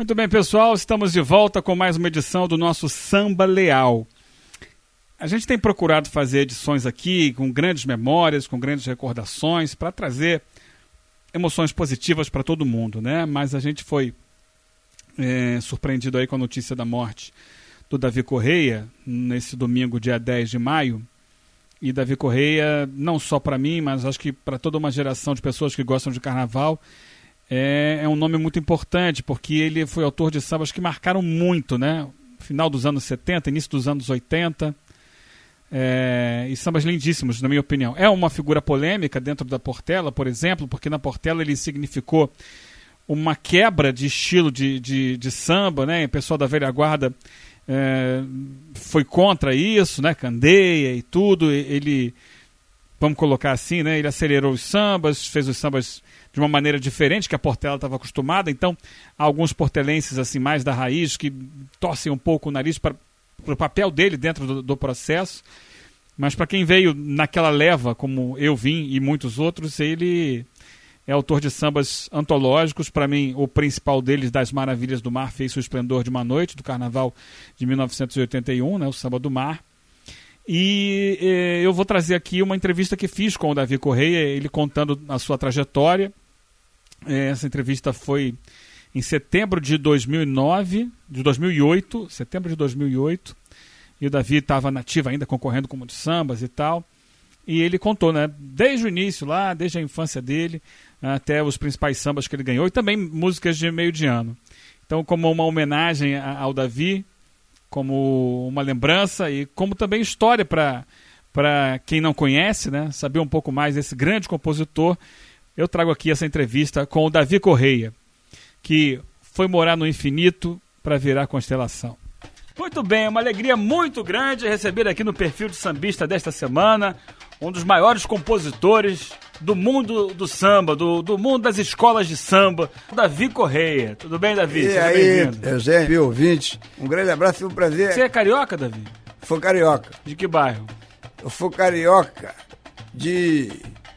Muito bem, pessoal, estamos de volta com mais uma edição do nosso Samba Leal. A gente tem procurado fazer edições aqui com grandes memórias, com grandes recordações, para trazer emoções positivas para todo mundo, né? Mas a gente foi é, surpreendido aí com a notícia da morte do Davi Correia, nesse domingo, dia 10 de maio. E Davi Correia, não só para mim, mas acho que para toda uma geração de pessoas que gostam de carnaval, é, é um nome muito importante, porque ele foi autor de sambas que marcaram muito, né? Final dos anos 70, início dos anos 80. É, e sambas lindíssimos, na minha opinião. É uma figura polêmica dentro da Portela, por exemplo, porque na Portela ele significou uma quebra de estilo de, de, de samba, né? O pessoal da velha guarda é, foi contra isso, né? Candeia e tudo. Ele, vamos colocar assim, né? Ele acelerou os sambas, fez os sambas de uma maneira diferente que a Portela estava acostumada. Então, alguns portelenses assim mais da raiz que torcem um pouco o nariz para o papel dele dentro do, do processo. Mas para quem veio naquela leva, como eu vim e muitos outros, ele é autor de sambas antológicos. Para mim, o principal deles, Das Maravilhas do Mar, fez o Esplendor de uma Noite, do Carnaval de 1981, né, o Samba do Mar. E eh, eu vou trazer aqui uma entrevista que fiz com o Davi Correia, ele contando a sua trajetória, essa entrevista foi em setembro de 2009, de 2008, setembro de 2008, e o Davi estava nativo ainda, concorrendo com muitos sambas e tal. E ele contou, né, desde o início lá, desde a infância dele, até os principais sambas que ele ganhou, e também músicas de meio de ano. Então, como uma homenagem ao Davi, como uma lembrança e como também história para quem não conhece, né, saber um pouco mais desse grande compositor eu trago aqui essa entrevista com o Davi Correia, que foi morar no infinito para virar constelação. Muito bem, é uma alegria muito grande receber aqui no perfil de sambista desta semana um dos maiores compositores do mundo do samba, do, do mundo das escolas de samba, Davi Correia. Tudo bem, Davi? E Seja aí, Eugênio, ouvinte, um grande abraço e um prazer. Você é carioca, Davi? Sou carioca. De que bairro? Eu sou carioca de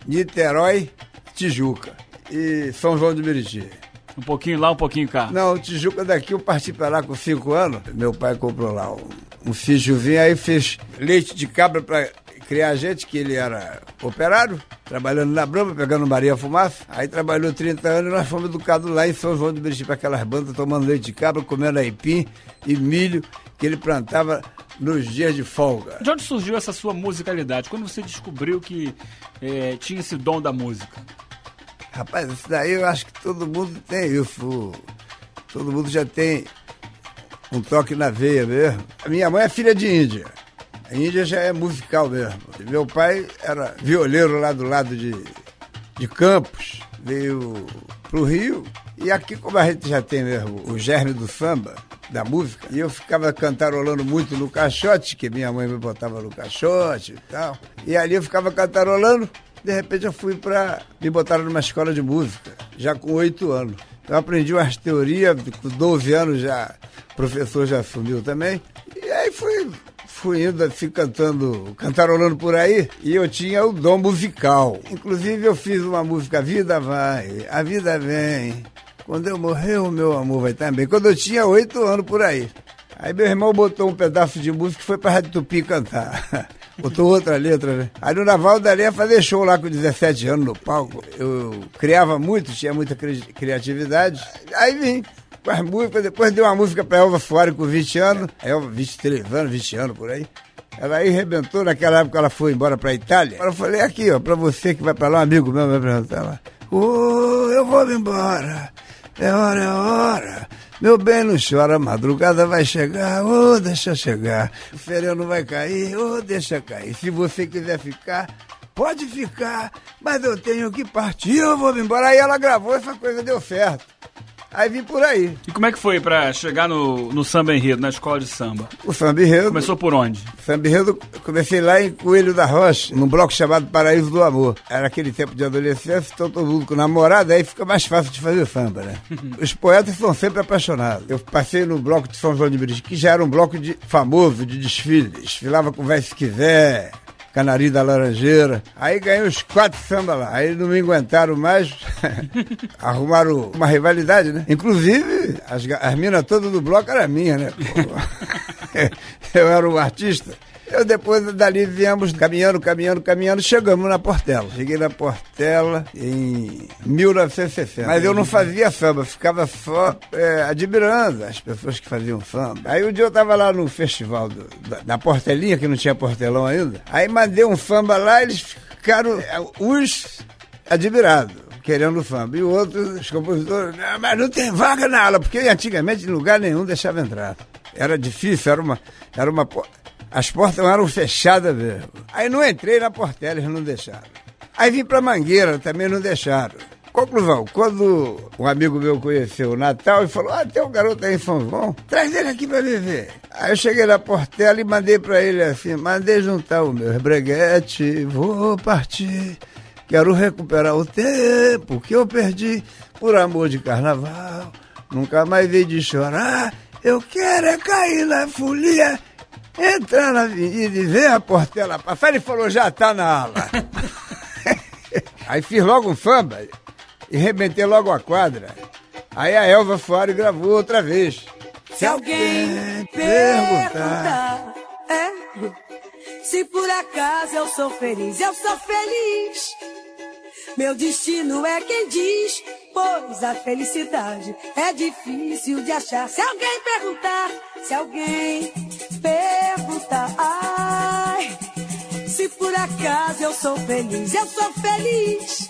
Niterói, Tijuca e São João de Meriti. Um pouquinho lá, um pouquinho cá. Não, Tijuca daqui eu parti para lá com cinco anos. Meu pai comprou lá um, um ficho vinho, aí fez leite de cabra para criar gente, que ele era operário, trabalhando na Brama, pegando Maria Fumaça. Aí trabalhou 30 anos e nós fomos educados lá em São João de Meriti para aquelas bandas, tomando leite de cabra, comendo aipim e milho que ele plantava nos dias de folga. De onde surgiu essa sua musicalidade? Quando você descobriu que é, tinha esse dom da música? Rapaz, isso daí eu acho que todo mundo tem isso. Todo mundo já tem um toque na veia mesmo. A minha mãe é filha de Índia. A Índia já é musical mesmo. Meu pai era violeiro lá do lado de, de Campos, veio pro Rio. E aqui, como a gente já tem mesmo o germe do samba, da música, e eu ficava cantarolando muito no caixote, que minha mãe me botava no caixote e tal. E ali eu ficava cantarolando. De repente eu fui para. Me botaram numa escola de música, já com oito anos. Eu aprendi umas teorias, com 12 anos já, o professor já assumiu também. E aí fui, fui indo assim cantando, cantarolando por aí, e eu tinha o dom musical. Inclusive eu fiz uma música, A Vida Vai, A Vida Vem. Quando eu morrer, o meu amor vai também. Quando eu tinha oito anos por aí. Aí meu irmão botou um pedaço de música e foi pra Rádio Tupi cantar. botou outra letra, né? Aí no Naval da Areia fazer show lá com 17 anos no palco. Eu criava muito, tinha muita cri criatividade. Aí vim com as músicas, depois dei uma música pra Elva Soares com 20 anos. Elva, 23 anos, 20 anos por aí. Ela aí arrebentou, naquela época ela foi embora pra Itália. Eu falei, aqui, ó, pra você que vai pra lá, um amigo meu me apresentar lá. Oh, eu vou embora. É hora, é hora. Meu bem, não chora, a madrugada vai chegar, ô, oh, deixa chegar. O feriado vai cair, ô, oh, deixa cair. Se você quiser ficar, pode ficar, mas eu tenho que partir, eu vou embora. Aí ela gravou, essa coisa deu certo. Aí vim por aí. E como é que foi para chegar no, no samba enredo, na escola de samba? O samba enredo... Começou por onde? Samba enredo, comecei lá em Coelho da Rocha, num bloco chamado Paraíso do Amor. Era aquele tempo de adolescência, então todo mundo com namorada, aí fica mais fácil de fazer samba, né? Os poetas são sempre apaixonados. Eu passei no bloco de São João de Meriti, que já era um bloco de, famoso de desfile. Desfilava com Vai Se Quiser, Canari da Laranjeira. Aí ganhei uns quatro samba lá. Aí não me aguentaram mais, arrumaram uma rivalidade, né? Inclusive, as, as minas todas do bloco eram minhas, né? Eu era um artista. Eu depois dali viemos caminhando, caminhando, caminhando, chegamos na Portela. Cheguei na Portela em 1960. Mas eu não fazia samba, ficava só é, admirando as pessoas que faziam samba. Aí um dia eu tava lá no festival do, da, da, Portelinha, que não tinha portelão ainda. Aí mandei um samba lá, eles ficaram é, uns admirados querendo samba. E o outro, os compositores, mas não tem vaga na aula, porque antigamente em lugar nenhum deixava entrar. Era difícil, era uma, era uma as portas eram fechadas mesmo. Aí não entrei na Portela, eles não deixaram. Aí vim pra Mangueira, também não deixaram. Conclusão, quando um amigo meu conheceu o Natal e falou: Ah, tem um garoto aí em João, traz ele aqui pra viver. Aí eu cheguei na Portela e mandei pra ele assim: mandei juntar o meu breguete, vou partir. Quero recuperar o tempo que eu perdi por amor de carnaval. Nunca mais vi de chorar. Eu quero é cair na folia entrar na avenida e ver a Portela passar, ele falou, já tá na ala. Aí fiz logo um samba e rebentei logo a quadra. Aí a Elva e gravou outra vez. Se alguém perguntar, é, se por acaso eu sou feliz, eu sou feliz. Meu destino é quem diz, pois a felicidade é difícil de achar. Se alguém perguntar, se alguém perguntar, ai, se por acaso eu sou feliz, eu sou feliz.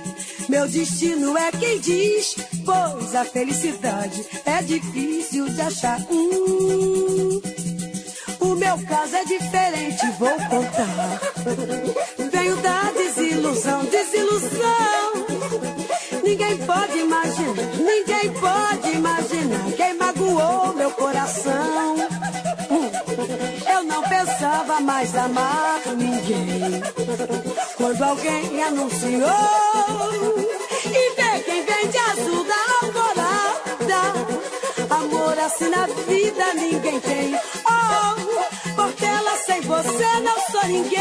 Meu destino é quem diz, pois a felicidade é difícil de achar. Hum, o meu caso é diferente, vou contar. Venho da desilusão, desilusão. Ninguém pode imaginar, ninguém pode imaginar quem magoou meu coração. Não pensava mais amar ninguém. Quando alguém anunciou e vê quem vem de azul da alvorada. Amor assim na vida ninguém tem. Oh, porque ela sem você não sou ninguém.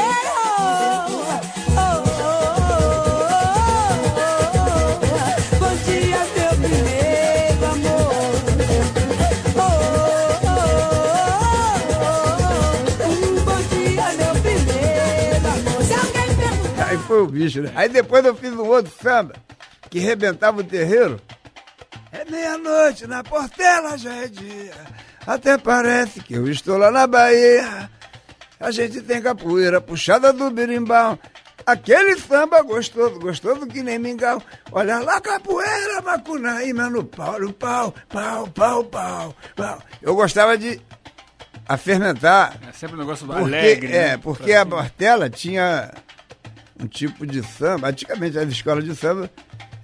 Oh, foi o bicho, né? Aí depois eu fiz um outro samba que rebentava o terreiro. É meia-noite, na Portela já é dia. Até parece que eu estou lá na Bahia. A gente tem capoeira puxada do birimbau. Aquele samba gostoso, gostoso que nem mingau. Olha lá, capoeira, macunaíma no pau, no pau, pau, pau, pau, pau. Eu gostava de a fermentar. É sempre um negócio Porque, alegre. é, né? porque a Portela tinha um tipo de samba. Antigamente as escolas de samba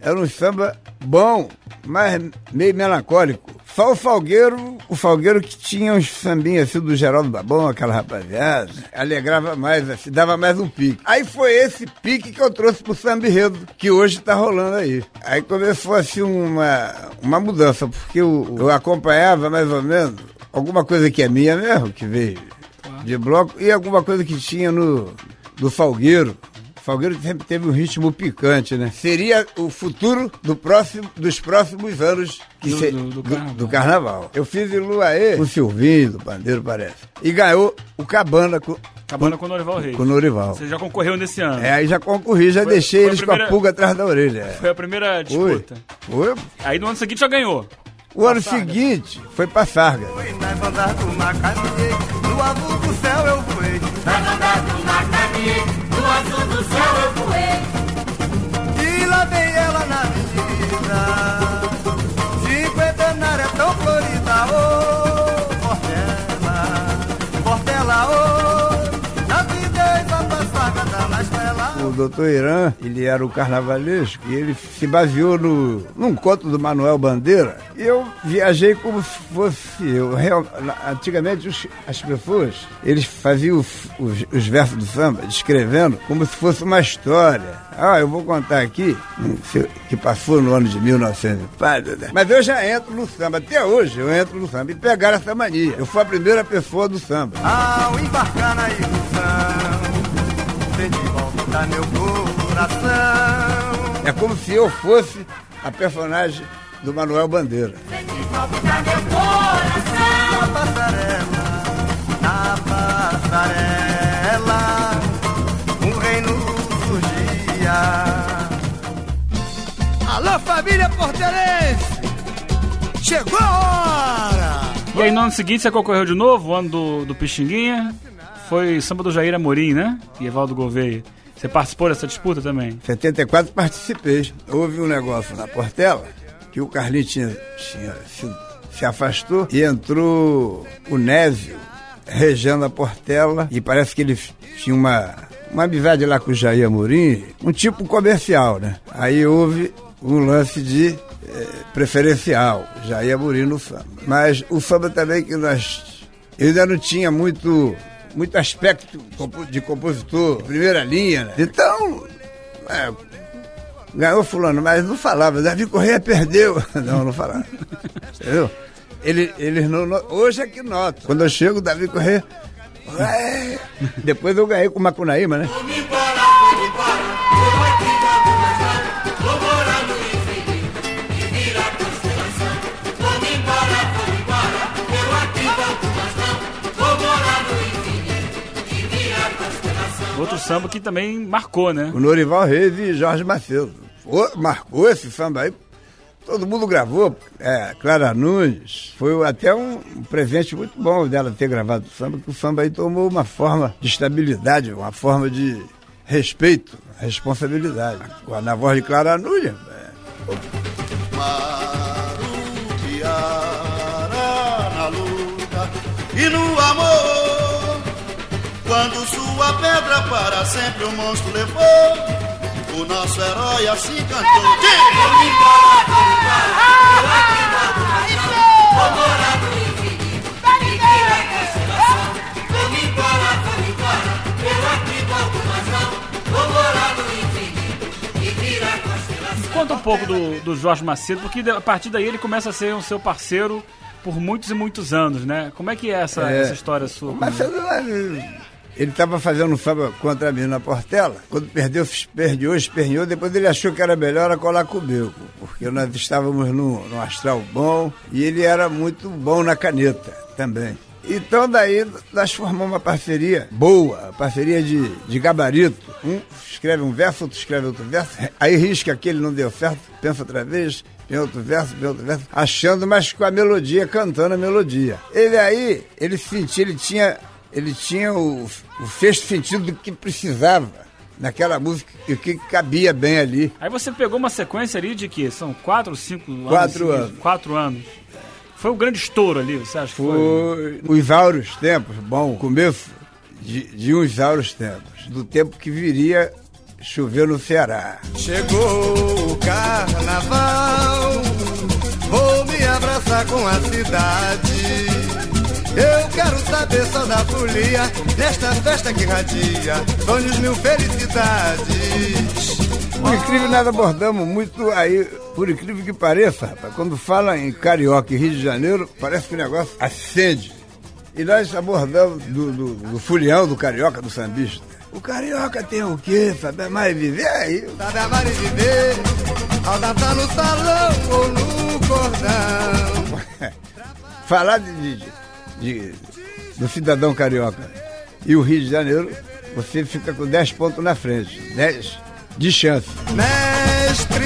eram um samba bom, mas meio melancólico. Só o Falgueiro, o Falgueiro que tinha uns sambinhos assim do Geraldo Babão, aquela rapaziada, alegrava mais, assim, dava mais um pique. Aí foi esse pique que eu trouxe pro samba enredo, que hoje tá rolando aí. Aí começou assim uma, uma mudança, porque eu, eu acompanhava mais ou menos alguma coisa que é minha mesmo, que veio de bloco, e alguma coisa que tinha no do Falgueiro. O Falgueiro sempre teve um ritmo picante, né? Seria o futuro do próximo, dos próximos anos que Do- se- do- do do- carnaval. do carnaval. Eu fiz em Luaê com o Silvinho, do Pandeiro, parece. E ganhou o Cabana com, Acabando com o Norival Reis. com o Norival. Você já concorreu nesse ano. É, aí já concorri, já Foi- deixei foi a eles com primeira- a pulga atrás da orelha. é. Foi a primeira Foi. disputa. Foi. Aí no ano seguinte já ganhou. O ano Sarga. seguinte foi pra Sarga. Fui na banda do Macabiê, no azul do céu eu voei. E lá vem ela na avenida, O doutor Irã, ele era o carnavalesco e ele se baseou no, num conto do Manuel Bandeira. E eu viajei como se fosse eu. Real- antigamente os- as pessoas, eles faziam os, os- os versos do samba, descrevendo como se fosse uma história. Ah, eu vou contar aqui, hum, que passou no ano de 1900. e pá, né. Mas eu já entro no samba, até hoje eu entro no samba. E pegaram essa mania. Eu fui a primeira pessoa do samba. Ao embarcar na ilusão, volta meu coração. É como se eu fosse a personagem do Manuel Bandeira. Na passarela, na passarela, um reino surgia. Alô, família portelense! Chegou a hora! E aí no ano seguinte você concorreu de novo, o ano do, do Pixinguinha. Foi samba do Jair Amorim, né? E Evaldo Gouveia. Você participou dessa disputa também? 74 participei. Houve um negócio na Portela que o Carlinhos tinha, tinha se, se afastou e entrou o Nézio regendo a Portela e parece que ele tinha uma, uma amizade lá com o Jair Amorim, um tipo comercial, né? Aí houve um lance de eh, preferencial, Jair Amorim no samba. Mas o samba também que nós... Eu ainda não tinha muito muito aspecto de compositor, primeira linha, né? Então, é, ganhou fulano, mas não falava, Davi Correia perdeu. Não, não falava. Entendeu? Ele, eles não, hoje é que nota. Quando eu chego, Davi Correia. Depois eu ganhei com o Macunaíma, né? Outro samba que também marcou, né? O Norival Reis e Jorge Macedo. Marcou esse samba aí. Todo mundo gravou. É, Clara Nunes. Foi até um, presente muito bom dela ter gravado o samba, que o samba aí tomou uma forma de estabilidade, uma forma de respeito, responsabilidade. Na voz de Clara Nunes. é, na luta e no amor. Quando sua pedra para sempre o monstro levou, o nosso herói assim cantou. Conta um pouco do, do Jorge Macedo, porque a partir daí ele começa a ser o seu parceiro por muitos e muitos anos, né? Como é que é essa, É. essa história sua? Com Marcelo, ele- estava fazendo um samba contra mim na Portela. Quando perdeu, esperneou, esperneou. Depois ele achou que era melhor colar comigo. Porque nós estávamos num, num astral bom e ele era muito bom na caneta também. Então daí nós formamos uma parceria boa, parceria de, de gabarito. Um escreve um verso, outro escreve outro verso. Aí risca aquele não deu certo, pensa outra vez, tem outro verso, tem outro verso, achando, mas com a melodia, cantando a melodia. Ele aí, ele sentia, ele tinha, ele tinha o, o sexto sentido do que precisava naquela música e o que cabia bem ali. Aí você pegou uma sequência ali de que? São quatro, cinco anos? Quatro seguidos? anos. Quatro anos. Foi o grande estouro ali, você acha que foi? Foi os áureos tempos, bom, começo de, de uns áureos tempos, do tempo que viria chover no Ceará. Chegou o carnaval, vou me abraçar com a cidade. Eu quero saber só da folia, nesta festa que radia, sonhos mil felicidades. Por incrível, nós abordamos muito aí, por incrível que pareça, rapaz, quando fala em Carioca e Rio de Janeiro, parece que o negócio acende. E nós abordamos do, do, do fulião, do carioca, do sambista. O carioca tem o quê? Sabe mais viver aí? Sabe amar e viver, ao dançar no salão ou no cordão. Falar de, de- de- do cidadão carioca e o Rio de Janeiro, você fica com 10 pontos na frente. 10 de chance. Mestre,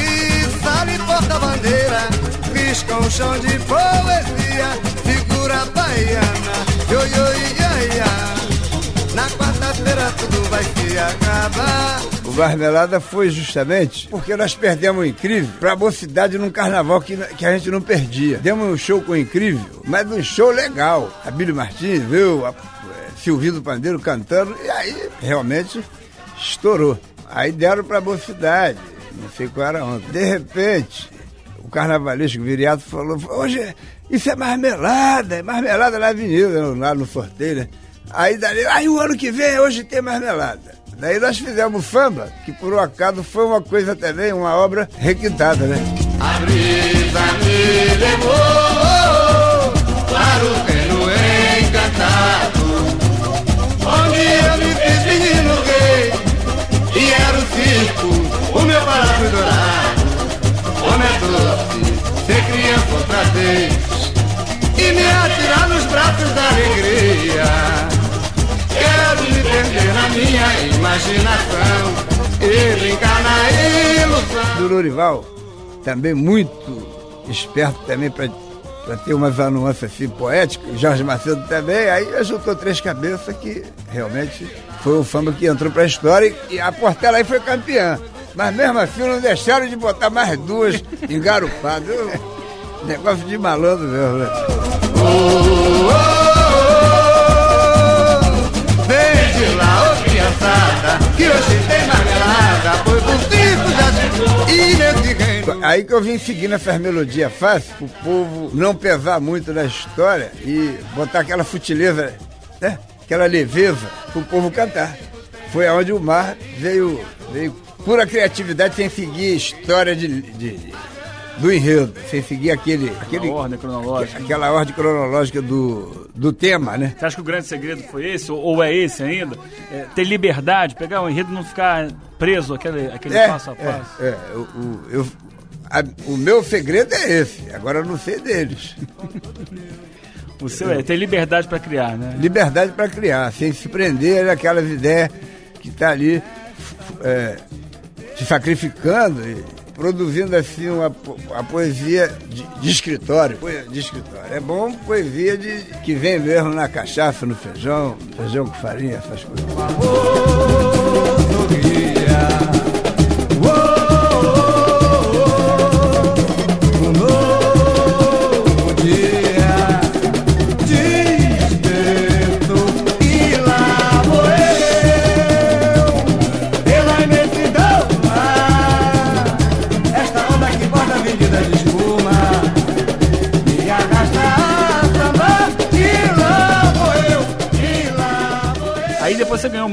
sale porta-bandeira, risca um chão de poesia, figura baiana, yo, yo, ia, ia. Na quarta-feira tudo vai se acabar. Marmelada foi justamente porque nós perdemos o Incrível pra mocidade num carnaval que, que a gente não perdia. Demos um show com o Incrível, mas um show legal. A Billy Martins, viu? A, eh, Silvio do Pandeiro cantando, e aí realmente estourou. Aí deram pra mocidade, não sei qual era ontem. De repente, o carnavalesco viriato falou: hoje isso é marmelada, é marmelada na avenida, lá no sorteio, né? Aí dali, aí o ano que vem, hoje tem marmelada. Daí nós fizemos samba, que por um acaso foi uma coisa também, uma obra requintada, né? A brisa me levou para o reino encantado, onde eu me fiz menino gay, e era o circo, o meu palácio dourado. Homem é doce ser criança outra vez, e me atirar nos braços. Lorival, também muito esperto também para para ter umas anuâncias assim poéticas, Jorge Macedo também, aí juntou três cabeças que realmente foi o samba que entrou para a história e a Portela aí foi campeã. Mas mesmo assim não deixaram de botar mais duas engarupadas. Negócio de malandro mesmo, né? Aí que eu vim seguindo essas melodias fáceis, o povo não pesar muito na história e botar aquela futileza, né? aquela leveza para o povo cantar. Foi aonde o mar veio, veio pura criatividade sem seguir história de, de do enredo, sem seguir aquele, aquele ordem cronológica. aquela ordem cronológica do, do tema, né? Você acha que o grande segredo foi esse, ou, ou é esse ainda? É, ter liberdade, pegar o enredo e não ficar preso aquele, aquele É, passo a passo. é, é, o, o- eu- a- o meu segredo é esse, agora eu não sei deles. O seu é ter liberdade para criar, né? liberdade para criar, sem se prender naquelas ideias que está ali é, se sacrificando e produzindo assim uma, po- a poesia de, de escritório. Poe- De escritório. É bom poesia de, que vem mesmo na cachaça, no feijão, feijão com farinha, essas coisas.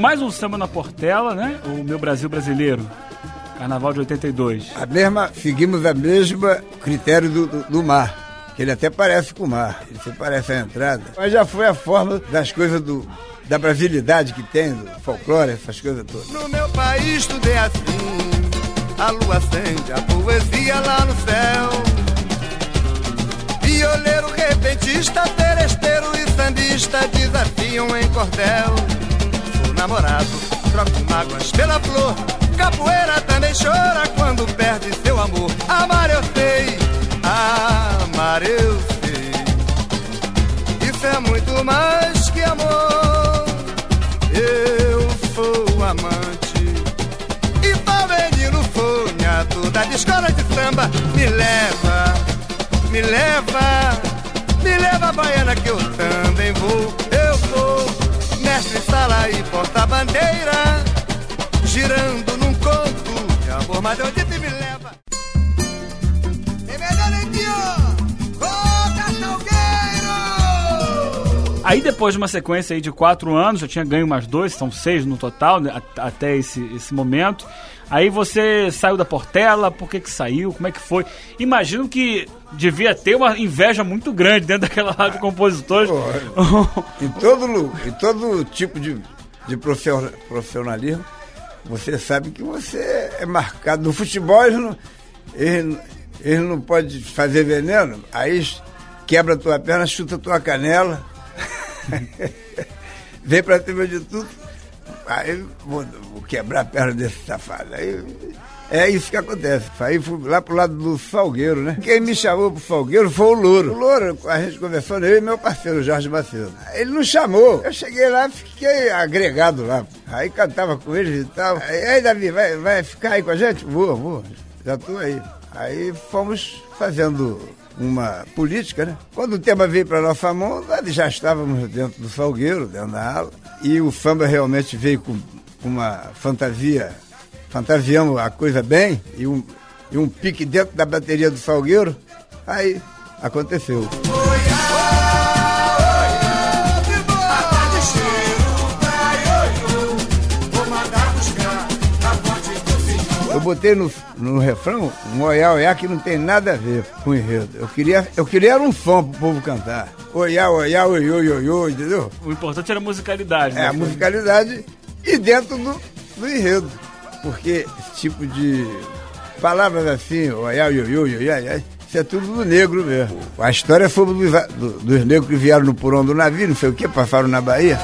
Mais um samba na Portela, né? O Meu Brasil Brasileiro. Carnaval de 82. A mesma, seguimos a mesma critério do, do, do mar. Que ele até parece com o mar, ele se parece a entrada. Mas já foi a forma das coisas do, da brasilidade que tem, do folclore, essas coisas todas. No meu país tudo é assim. A lua acende a poesia lá no céu. Violeiro, repentista, teresteiro e sambista desafiam em cordel. Namorado, troco mágoas pela flor. Capoeira também chora quando perde seu amor. Amar eu sei, amar eu sei. Isso é muito mais que amor. Eu sou amante e tô menino sonhador da escola de samba. Me leva, me leva, me leva baiana que eu também vou. Mestre sala e porta-bandeira, girando num conto de amor. Mas onde te me leva? Aí depois de uma sequência aí de quatro anos, eu tinha ganho mais dois, são seis no total, né, até esse, esse momento. Aí você saiu da Portela, por que que saiu, como é que foi? Imagino que devia ter uma inveja muito grande dentro daquela rádio de compositores. Em todo, em todo tipo de, de profissio- profissionalismo, você sabe que você é marcado. No futebol, eles, não- eles não podem fazer veneno, aí quebra a tua perna, chuta a tua canela, vem pra cima de tudo, aí vou, vou quebrar a perna desse safado. Aí, é isso que acontece. Aí fui lá pro lado do Salgueiro, né? Quem me chamou pro Salgueiro foi o Louro. O Louro, a gente conversou, eu e meu parceiro, Jorge Macedo. Ele não chamou. Eu cheguei lá, fiquei agregado lá. Aí cantava com eles e tal. Aí, aí Davi, vai, vai ficar aí com a gente? Vou, vou. Já tô aí. Aí fomos fazendo uma política, né? Quando o tema veio para nossa mão, já estávamos dentro do Salgueiro, dentro da ala. E o samba realmente veio com uma fantasia fantasiamos a coisa bem e um, e um pique dentro da bateria do Salgueiro, aí aconteceu. Eu botei no, no refrão um oiá oiá que não tem nada a ver com o enredo. Eu queria, eu queria era um som pro povo cantar. Oiá, oiá, oi, oi, oi, oi, entendeu? O importante era a musicalidade. É, né? a musicalidade e dentro do, do enredo. Porque esse tipo de palavras assim, oiá, oi, oi, oi, oi, oi, Isso é tudo do negro mesmo. A história foi do, do, dos negros que vieram no porão do navio, não sei o que, passaram na Bahia.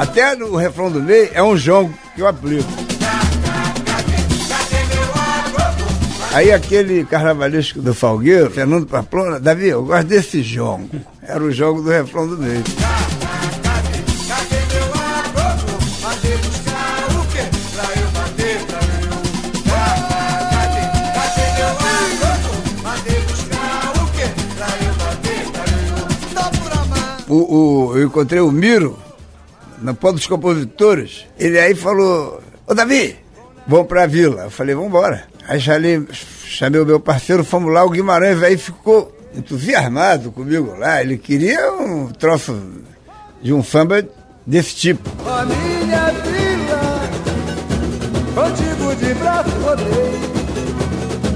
Até no refrão do meio é um jongo que eu aplico. Aí aquele carnavalesco do Falgueiro, Fernando Pamplona, Davi, eu gosto desse jongo. Era o jongo do refrão do meio. O, o, eu encontrei o Miro, no pó dos compositores. Ele aí falou, ô Davi, vamos pra vila. Eu falei, vamos embora. Aí chamei, chamei o meu parceiro, fomos lá, o Guimarães aí ficou entusiasmado comigo lá. Ele queria um troço de um samba desse tipo. A minha vila, contigo de braço rodei,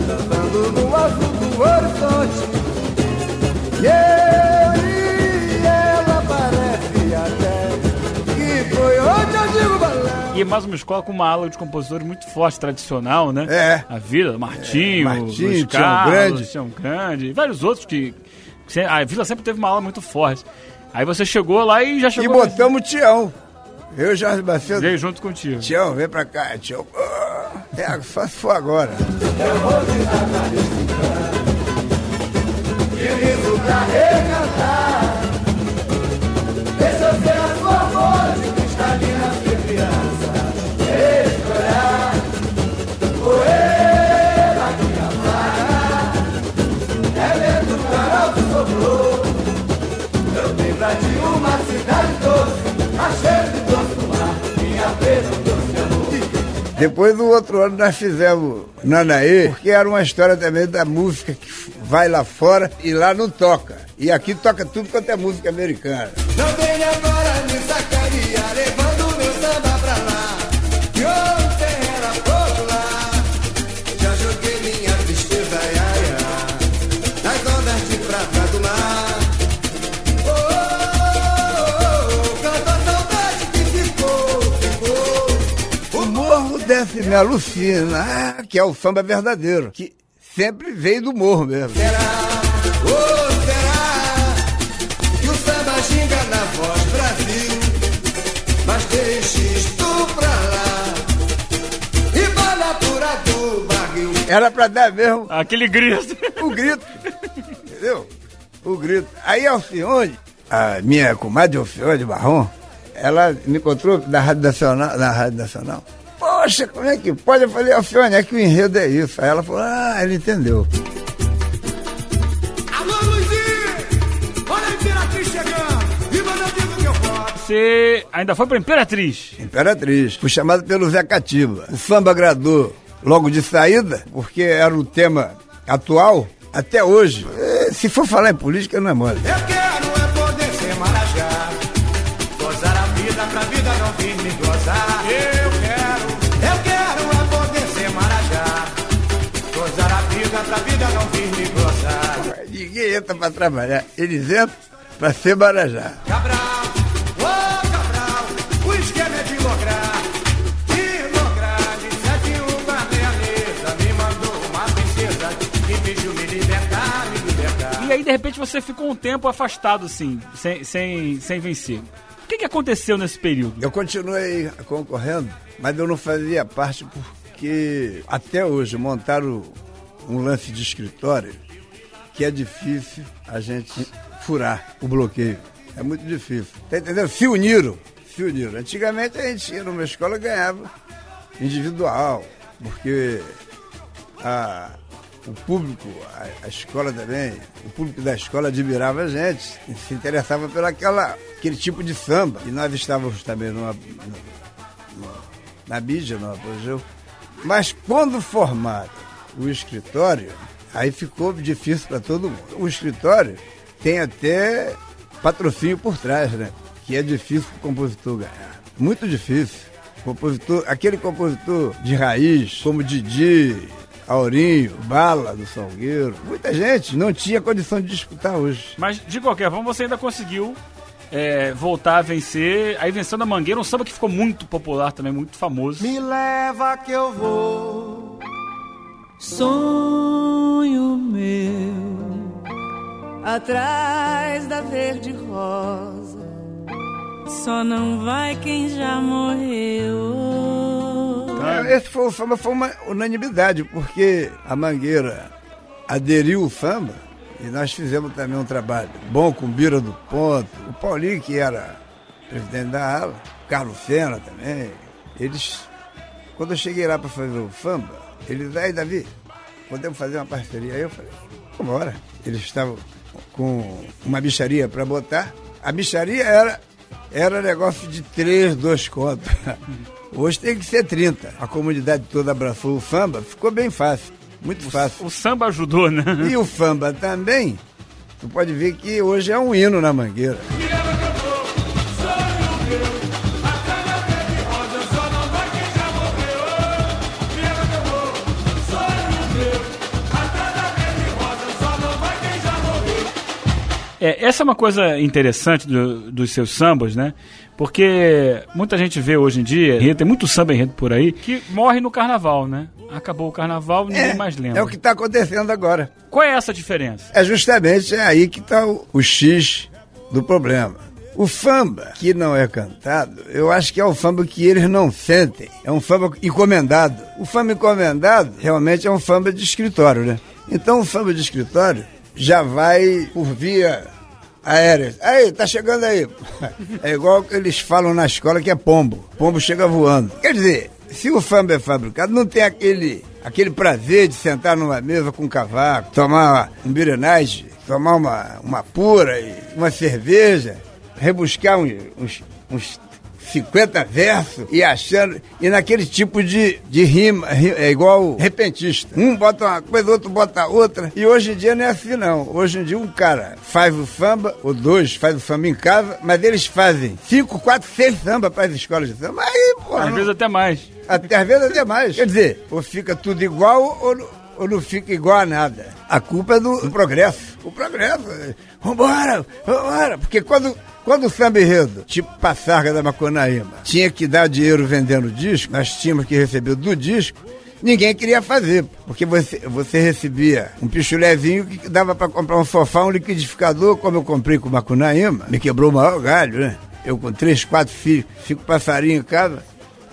dançando no azul do horizonte. Yeah! E é mais uma escola com uma aula de compositores muito forte, tradicional, né? É. A Vila, Martinho, é, Martinho Luiz Tião Carlos, Grande. Tião Grande, e vários outros que... A Vila sempre teve uma aula muito forte. Aí você chegou lá e já E chegou... botamos o Tião. Eu e Jorge Macedo. Veio junto contigo. Tião, vem pra cá, Tião. É, só se for agora. Depois do outro ano nós fizemos Nanaê, porque era uma história também da música que vai lá fora e lá não toca. E aqui toca tudo quanto é música americana. Não desce me alucina, ah, que é o samba verdadeiro, que sempre veio do morro mesmo. Será, oh, será que o samba ginga na voz Brasil? Mas deixe isto pra lá e vai na altura do barril. Era pra dar mesmo Aquele grito. o grito, entendeu? O grito. Aí Alcione, a minha comadre Alcione Marrom, ela me encontrou na Rádio Nacional, na Rádio Nacional. Poxa, como é que pode? Eu falei, Alcione, é que o enredo é isso. Aí ela falou, ah, ela entendeu. Alô, Luizinho! Olha a Imperatriz chegando! Viva meu amigo meu voto! Você ainda foi pra Imperatriz. Imperatriz. Fui chamado pelo Zé Cativa. O samba agradou logo de saída, porque era o tema atual até hoje. Eh, Se for falar em política, não é mole. Eu quero é poder ser marajá, gozar a vida pra vida não vir me gozar. Eu quero, eu Ninguém entra pra trabalhar. Eles entram pra ser Marajá. Cabral, ô Cabral, o esquema é de lograr, de lograr, de sete uma meia mesa, me mandou uma princesa que pediu me libertar, me libertar. E aí, de repente, você ficou um tempo afastado, assim, sem, sem, sem vencer. O que, que aconteceu nesse período? Eu continuei concorrendo, mas eu não fazia parte porque até hoje montaram um lance de escritório que é difícil a gente furar o bloqueio. É muito difícil. Tá entendendo? Se uniram. Se uniram. Antigamente a gente ia numa escola e ganhava individual, porque a, o público, a, a escola também, o público da escola admirava a gente, se interessava aquela, aquele tipo de samba. E nós estávamos também numa, numa- na mídia, no apogeu. Mas quando formaram o escritório, aí ficou difícil para todo mundo. O escritório tem até patrocínio por trás, né? Que é difícil para o compositor ganhar. Muito difícil. Compositor, aquele compositor de raiz, como Didi, Aurinho, Bala do Salgueiro, muita gente não tinha condição de disputar hoje. Mas, de qualquer forma, você ainda conseguiu é, voltar a vencer. Aí vencendo a Mangueira, um samba que ficou muito popular também, muito famoso. Me leva que eu vou. Sonho meu, atrás da verde rosa, só não vai quem já morreu. É, Esse foi, o samba foi uma unanimidade, porque a Mangueira aderiu o samba e nós fizemos também um trabalho bom com Bira do Ponto, o Paulinho, que era presidente da ala, o Carlos Sena também. Eles, quando eu cheguei lá para fazer o samba, eles, aí Davi, podemos fazer uma parceria? Aí eu falei, vambora. Eles estavam com uma bicharia para botar. A bicharia era, era negócio de três, dois contos. Hoje tem que ser 30. A comunidade toda abraçou o samba, ficou bem fácil. Muito fácil. O samba ajudou, né? E o samba também, tu pode ver que hoje é um hino na mangueira. É, essa é uma coisa interessante do- dos seus sambas, né? Porque muita gente vê hoje em dia, tem muito samba enredo por aí, que morre no carnaval, né? Acabou o carnaval, ninguém mais lembra. é o que está acontecendo agora. Qual é essa diferença? É justamente aí que está o, o X do problema. O samba que não é cantado, eu acho que é o samba que eles não sentem. É um samba encomendado. O samba encomendado realmente é um samba de escritório, né? Então o samba de escritório já vai por via aérea. Aí, tá chegando aí. É igual que eles falam na escola que é pombo. Pombo chega voando. Quer dizer, se o samba é fabricado, não tem aquele, aquele prazer de sentar numa mesa com um cavaco, tomar um birenage, tomar uma, uma pura uma cerveja, rebuscar uns, uns, uns 50 versos e achando. E naquele tipo de, de rima, ri- é igual repentista. Um bota uma coisa, outro bota outra. E hoje em dia não é assim, não. Hoje em dia um cara faz o samba, ou dois faz o samba em casa, mas eles fazem cinco, quatro, seis samba para as escolas de samba. Aí, pô. Às não- vezes até mais. até às vezes até mais. Quer dizer, ou fica tudo igual ou, não- ou não fica igual a nada. A culpa é do, do progresso. O progresso. é, Vambora, vambora. Porque quando, quando o samba enredo, tipo Passarga da Macunaíma, tinha que dar dinheiro vendendo disco, nós tínhamos que receber do disco, ninguém queria fazer. Porque você, você recebia um pichulezinho que dava para comprar um sofá, um liquidificador, como eu comprei com o Macunaíma. Me quebrou o maior galho, né? Eu com três, quatro filhos, cinco passarinhos em casa.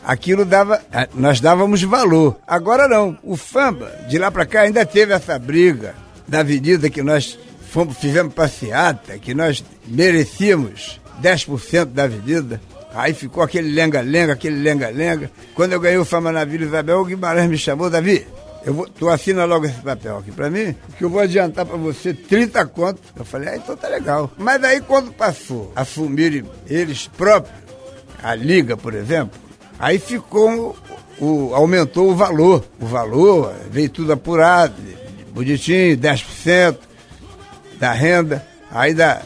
Aquilo dava, nós dávamos valor. Agora não. O Famba, de lá pra cá, ainda teve essa briga da avenida que nós fomos, fizemos passeata, que nós merecíamos 10% da avenida. Aí ficou aquele lenga-lenga, aquele lenga-lenga. Quando eu ganhei o Fama na Vila Isabel, o Guimarães me chamou, Davi, eu vou, tu assina logo esse papel aqui pra mim, que eu vou adiantar pra você 30 contos. Eu falei, ah, então tá legal. Mas aí quando passou a eles próprios, a liga, por exemplo, aí ficou, o, aumentou o valor. O valor veio tudo apurado, bonitinho, 10% da renda, aí dá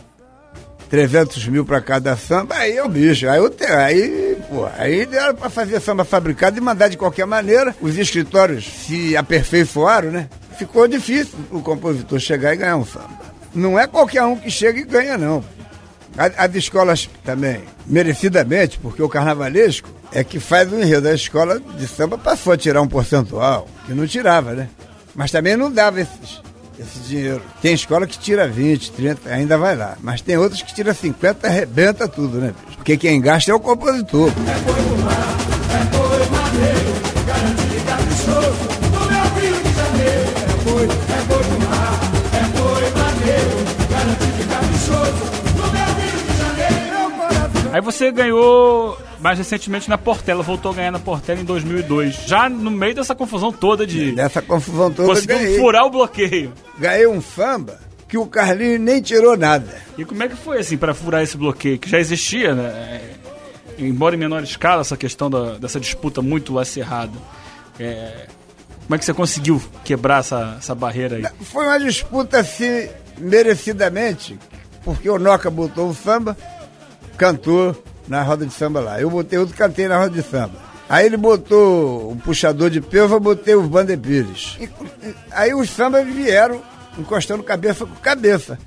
300 mil para cada samba, aí é o bicho. Aí, eu te, aí, pô, aí deram para fazer samba fabricado e mandar de qualquer maneira. Os escritórios se aperfeiçoaram, né? Ficou difícil o compositor chegar e ganhar um samba. Não é qualquer um que chega e ganha, não. As escolas também, merecidamente, porque o carnavalesco é que faz o enredo. A escola de samba passou a tirar um percentual, que não tirava, né? Mas também não dava esses, esse dinheiro. Tem escola que tira 20, 30, ainda vai lá. Mas tem outras que tira 50, arrebenta tudo, né? bicho? Porque quem gasta é o compositor. Aí você ganhou mais recentemente na Portela, voltou a ganhar na Portela em 2002. Já no meio dessa confusão toda de. Nessa confusão toda, Conseguiu ganhei. furar o bloqueio. ganhei um samba que o Carlinhos nem tirou nada. E como é que foi assim para furar esse bloqueio? Que já existia, né? É, Embora em menor escala, essa questão da- dessa disputa muito acirrada. É, como é que você conseguiu quebrar essa, essa barreira aí? Foi uma disputa assim, merecidamente, porque o Noca botou o samba, cantou na roda de samba lá. Eu botei outro, cantei na roda de samba. Aí ele botou o puxador de pelva, botei o Vander Pires. E, aí os sambas vieram encostando cabeça com cabeça.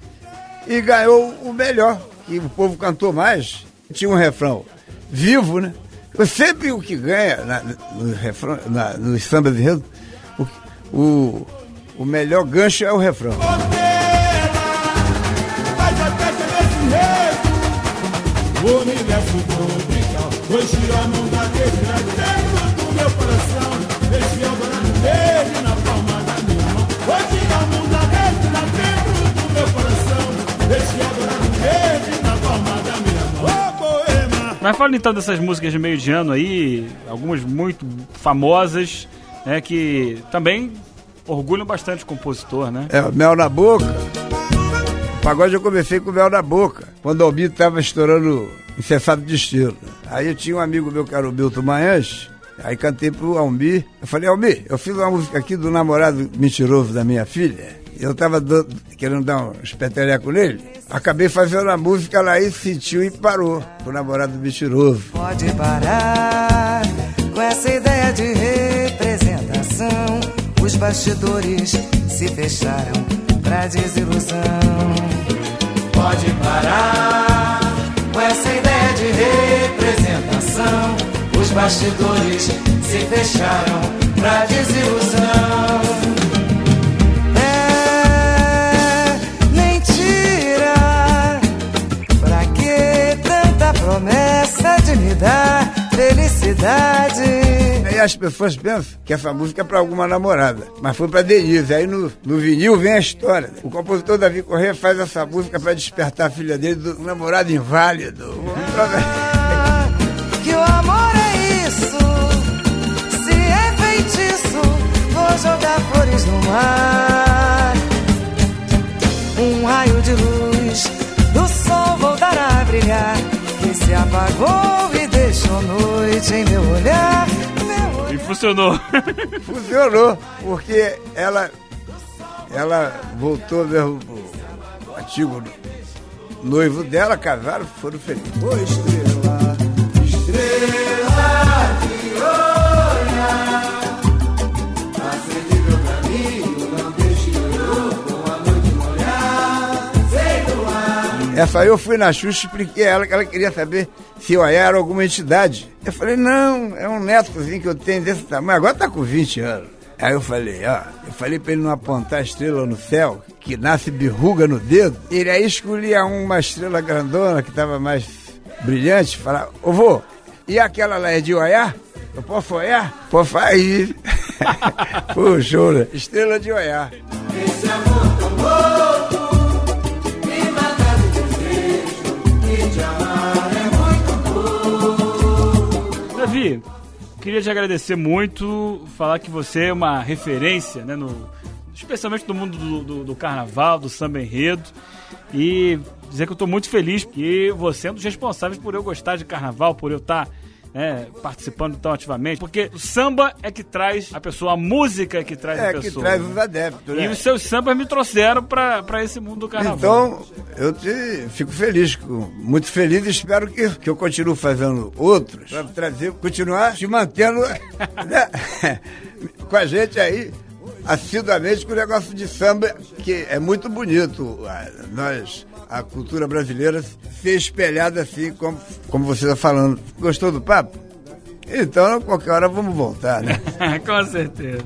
E ganhou o melhor, que o povo cantou mais. Tinha um refrão vivo, né? Sempre o que ganha na, no refrão, na, nos sambas de enredo, o, o, o melhor gancho é o refrão. O universo tropical, hoje a mão da dentro do meu coração. Deixe Eldorado verde na palma da minha mão. Hoje a mão da dentro do meu coração. Deixe Eldorado verde na palma da minha mão. Oh, poema. Mas fala então dessas músicas de meio de ano aí, algumas muito famosas, né, que também orgulham bastante o compositor, né? É, Mel na Boca pagode eu comecei com o mel na boca, quando o Almir estava estourando incessado de estilo. Aí eu tinha um amigo meu que era o Milton Manhães, aí cantei pro Almir. Eu falei, Almir, eu fiz uma música aqui do namorado mentiroso da minha filha. Eu tava dando, querendo dar um espetereco nele. Acabei fazendo a música, ela aí sentiu e parou. O namorado mentiroso. Pode parar com essa ideia de representação. Os bastidores se fecharam pra desilusão pode parar com essa ideia de representação. Os bastidores se fecharam pra desilusão. É promessa de me dar felicidade? Aí as pessoas pensam que essa música é para alguma namorada, mas foi para Denise. Aí no, no vinil vem a história. O compositor Davi Corrêa faz essa música para despertar a filha dele do namorado inválido. que o amor é isso, se é feitiço, vou jogar flores no mar. Um raio de luz do sol voltará a brilhar, que se apagou e deixou noite em meu olhar funcionou. Funcionou, porque ela, ela voltou mesmo pro antigo noivo dela, casaram, foram felizes. Ô estrela, estrela Essa aí eu fui na Xuxa e expliquei a ela que ela queria saber se eu era alguma entidade. Eu falei, não, é um netozinho que eu tenho desse tamanho, agora tá com 20 anos. Aí eu falei, ó, eu falei pra ele não apontar estrela no céu, que nasce berruga no dedo. Ele aí escolhia uma estrela grandona que tava mais brilhante, falava, ô vô, e aquela lá é de olhar? Eu posso. Pô, show, né? Estrela de olhar. Esse amor tão louco, Davi, queria te agradecer muito, falar que você é uma referência, né, no, especialmente no mundo do, do, do carnaval, do samba enredo, e dizer que eu estou muito feliz que você é um dos responsáveis por eu gostar de carnaval, por eu estar tá é, participando tão ativamente, porque o samba é que traz a pessoa, a música é que traz é a pessoa. É que traz os adeptos, né? E os seus sambas me trouxeram para esse mundo do carnaval. Então, eu te, fico feliz, muito feliz e espero que, que eu continue fazendo outros, para trazer, continuar te mantendo né? com a gente aí assiduamente com o negócio de samba, que é muito bonito. Nós a cultura brasileira ser espelhada assim, como, como você está falando. Gostou do papo? Então, qualquer hora vamos voltar, né? Com certeza.